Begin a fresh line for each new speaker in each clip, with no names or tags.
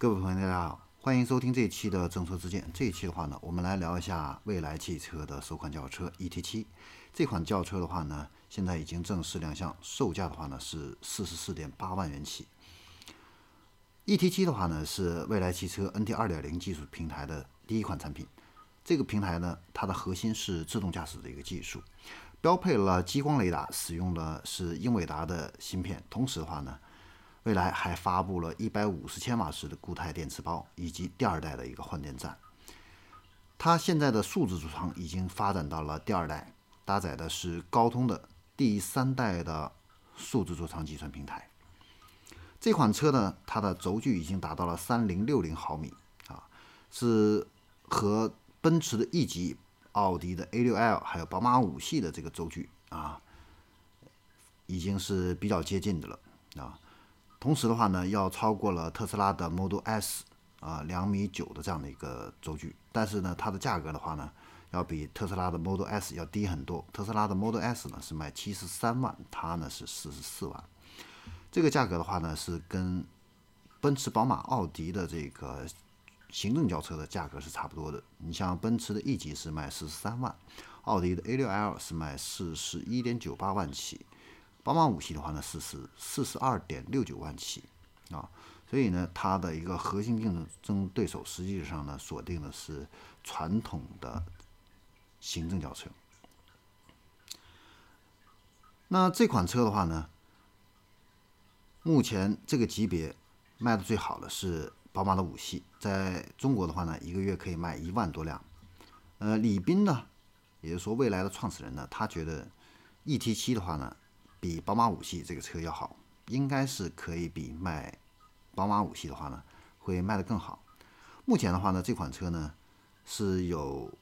各位朋友，大家好，欢迎收听这一期的政策之见。这一期的话呢，我们来聊一下蔚来汽车的首款轿车 ET7。这款轿车的话呢，现在已经正式亮相，售价的话呢是四十四点八万元起。ET7 的话呢，是蔚来汽车 NT 二点零技术平台的第一款产品。这个平台呢，它的核心是自动驾驶的一个技术。标配了激光雷达，使用的是英伟达的芯片。同时的话呢，未来还发布了一百五十千瓦时的固态电池包，以及第二代的一个换电站。它现在的数字座舱已经发展到了第二代，搭载的是高通的第三代的数字座舱计算平台。这款车呢，它的轴距已经达到了三零六零毫米啊，是和奔驰的 E 级。奥迪的 A6L 还有宝马五系的这个轴距啊，已经是比较接近的了啊。同时的话呢，要超过了特斯拉的 Model S 啊，两米九的这样的一个轴距。但是呢，它的价格的话呢，要比特斯拉的 Model S 要低很多。特斯拉的 Model S 呢是卖七十三万，它呢是四十四万。这个价格的话呢，是跟奔驰、宝马、奥迪的这个。行政轿车的价格是差不多的，你像奔驰的 E 级是卖四十三万，奥迪的 A6L 是卖四十一点九八万起，宝马五系的话呢是是四十二点六九万起啊，所以呢它的一个核心竞争对手实际上呢锁定的是传统的行政轿车。那这款车的话呢，目前这个级别卖的最好的是。宝马的五系在中国的话呢，一个月可以卖一万多辆。呃，李斌呢，也就是说未来的创始人呢，他觉得 ET7 的话呢，比宝马五系这个车要好，应该是可以比卖宝马五系的话呢，会卖得更好。目前的话呢，这款车呢是有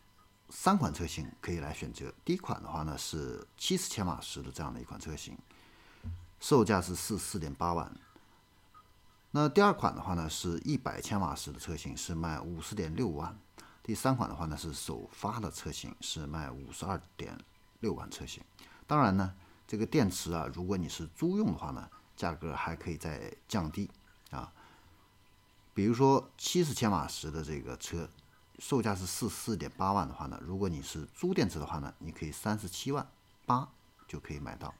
三款车型可以来选择。第一款的话呢是七十千瓦时的这样的一款车型，售价是四四点八万。那第二款的话呢，是一百千瓦时的车型，是卖五十点六万；第三款的话呢，是首发的车型，是卖五十二点六万车型。当然呢，这个电池啊，如果你是租用的话呢，价格还可以再降低啊。比如说七十千瓦时的这个车，售价是四四点八万的话呢，如果你是租电池的话呢，你可以三十七万八就可以买到。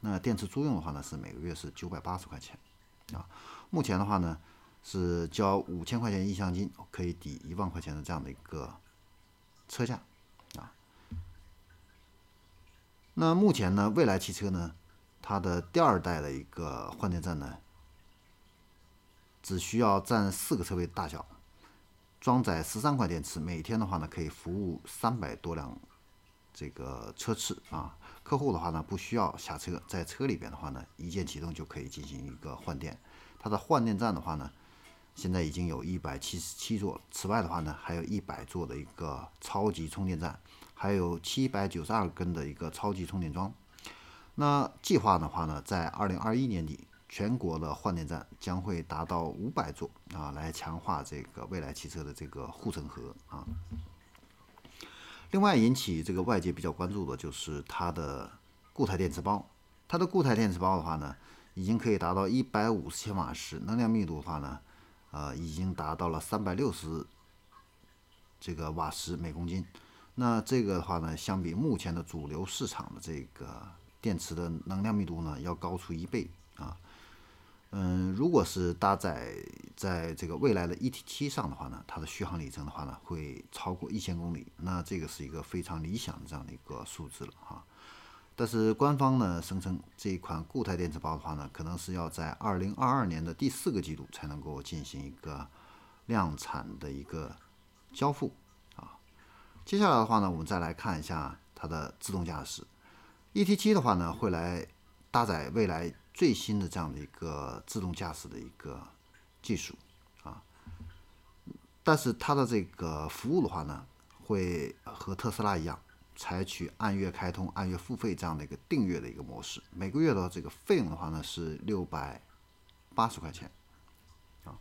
那电池租用的话呢，是每个月是九百八十块钱啊。目前的话呢，是交五千块钱意向金，可以抵一万块钱的这样的一个车价啊。那目前呢，蔚来汽车呢，它的第二代的一个换电站呢，只需要占四个车位大小，装载十三块电池，每天的话呢，可以服务三百多辆这个车次啊。客户的话呢，不需要下车，在车里边的话呢，一键启动就可以进行一个换电。它的换电站的话呢，现在已经有一百七十七座。此外的话呢，还有一百座的一个超级充电站，还有七百九十二根的一个超级充电桩。那计划的话呢，在二零二一年底，全国的换电站将会达到五百座啊，来强化这个未来汽车的这个护城河啊。另外引起这个外界比较关注的就是它的固态电池包。它的固态电池包的话呢。已经可以达到一百五十千瓦时，能量密度的话呢，呃，已经达到了三百六十这个瓦时每公斤。那这个的话呢，相比目前的主流市场的这个电池的能量密度呢，要高出一倍啊。嗯，如果是搭载在这个未来的 ET7 上的话呢，它的续航里程的话呢，会超过一千公里。那这个是一个非常理想的这样的一个数字了哈。但是官方呢声称，这一款固态电池包的话呢，可能是要在二零二二年的第四个季度才能够进行一个量产的一个交付啊。接下来的话呢，我们再来看一下它的自动驾驶。ET7 的话呢，会来搭载未来最新的这样的一个自动驾驶的一个技术啊。但是它的这个服务的话呢，会和特斯拉一样。采取按月开通、按月付费这样的一个订阅的一个模式，每个月的这个费用的话呢是六百八十块钱啊。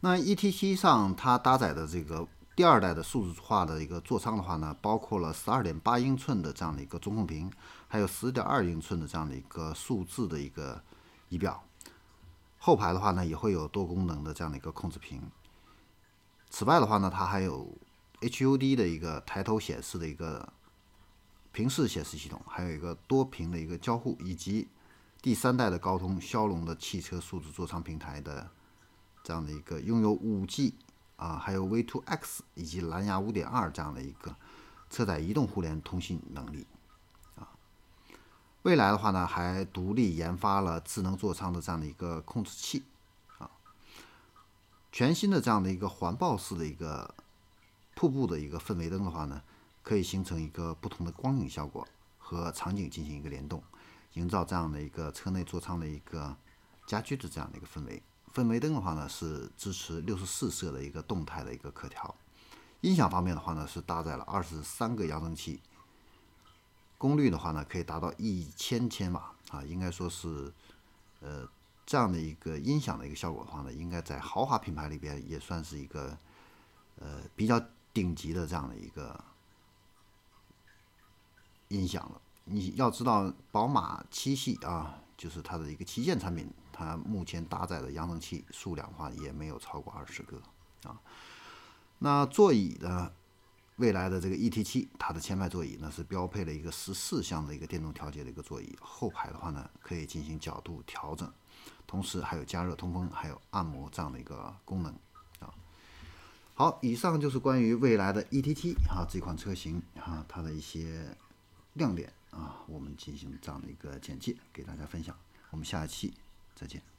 那 ETC 上它搭载的这个第二代的数字化的一个座舱的话呢，包括了十二点八英寸的这样的一个中控屏，还有十点二英寸的这样的一个数字的一个仪表。后排的话呢，也会有多功能的这样的一个控制屏。此外的话呢，它还有 HUD 的一个抬头显示的一个平视显示系统，还有一个多屏的一个交互，以及第三代的高通骁龙的汽车数字座舱平台的这样的一个拥有 5G 啊，还有 V2X 以及蓝牙5.2这样的一个车载移动互联通信能力啊。未来的话呢，还独立研发了智能座舱的这样的一个控制器啊。全新的这样的一个环抱式的一个瀑布的一个氛围灯的话呢，可以形成一个不同的光影效果和场景进行一个联动，营造这样的一个车内座舱的一个家居的这样的一个氛围。氛围灯的话呢是支持六十四色的一个动态的一个可调。音响方面的话呢是搭载了二十三个扬声器，功率的话呢可以达到一千千瓦啊，应该说是呃。这样的一个音响的一个效果的话呢，应该在豪华品牌里边也算是一个呃比较顶级的这样的一个音响了。你要知道，宝马七系啊，就是它的一个旗舰产品，它目前搭载的扬声器数量的话也没有超过二十个啊。那座椅呢，未来的这个 ET7，它的前排座椅呢是标配了一个十四项的一个电动调节的一个座椅，后排的话呢可以进行角度调整。同时还有加热、通风，还有按摩这样的一个功能。好，以上就是关于未来的 E T T 啊这款车型啊它的一些亮点啊，我们进行这样的一个简介给大家分享。我们下一期再见。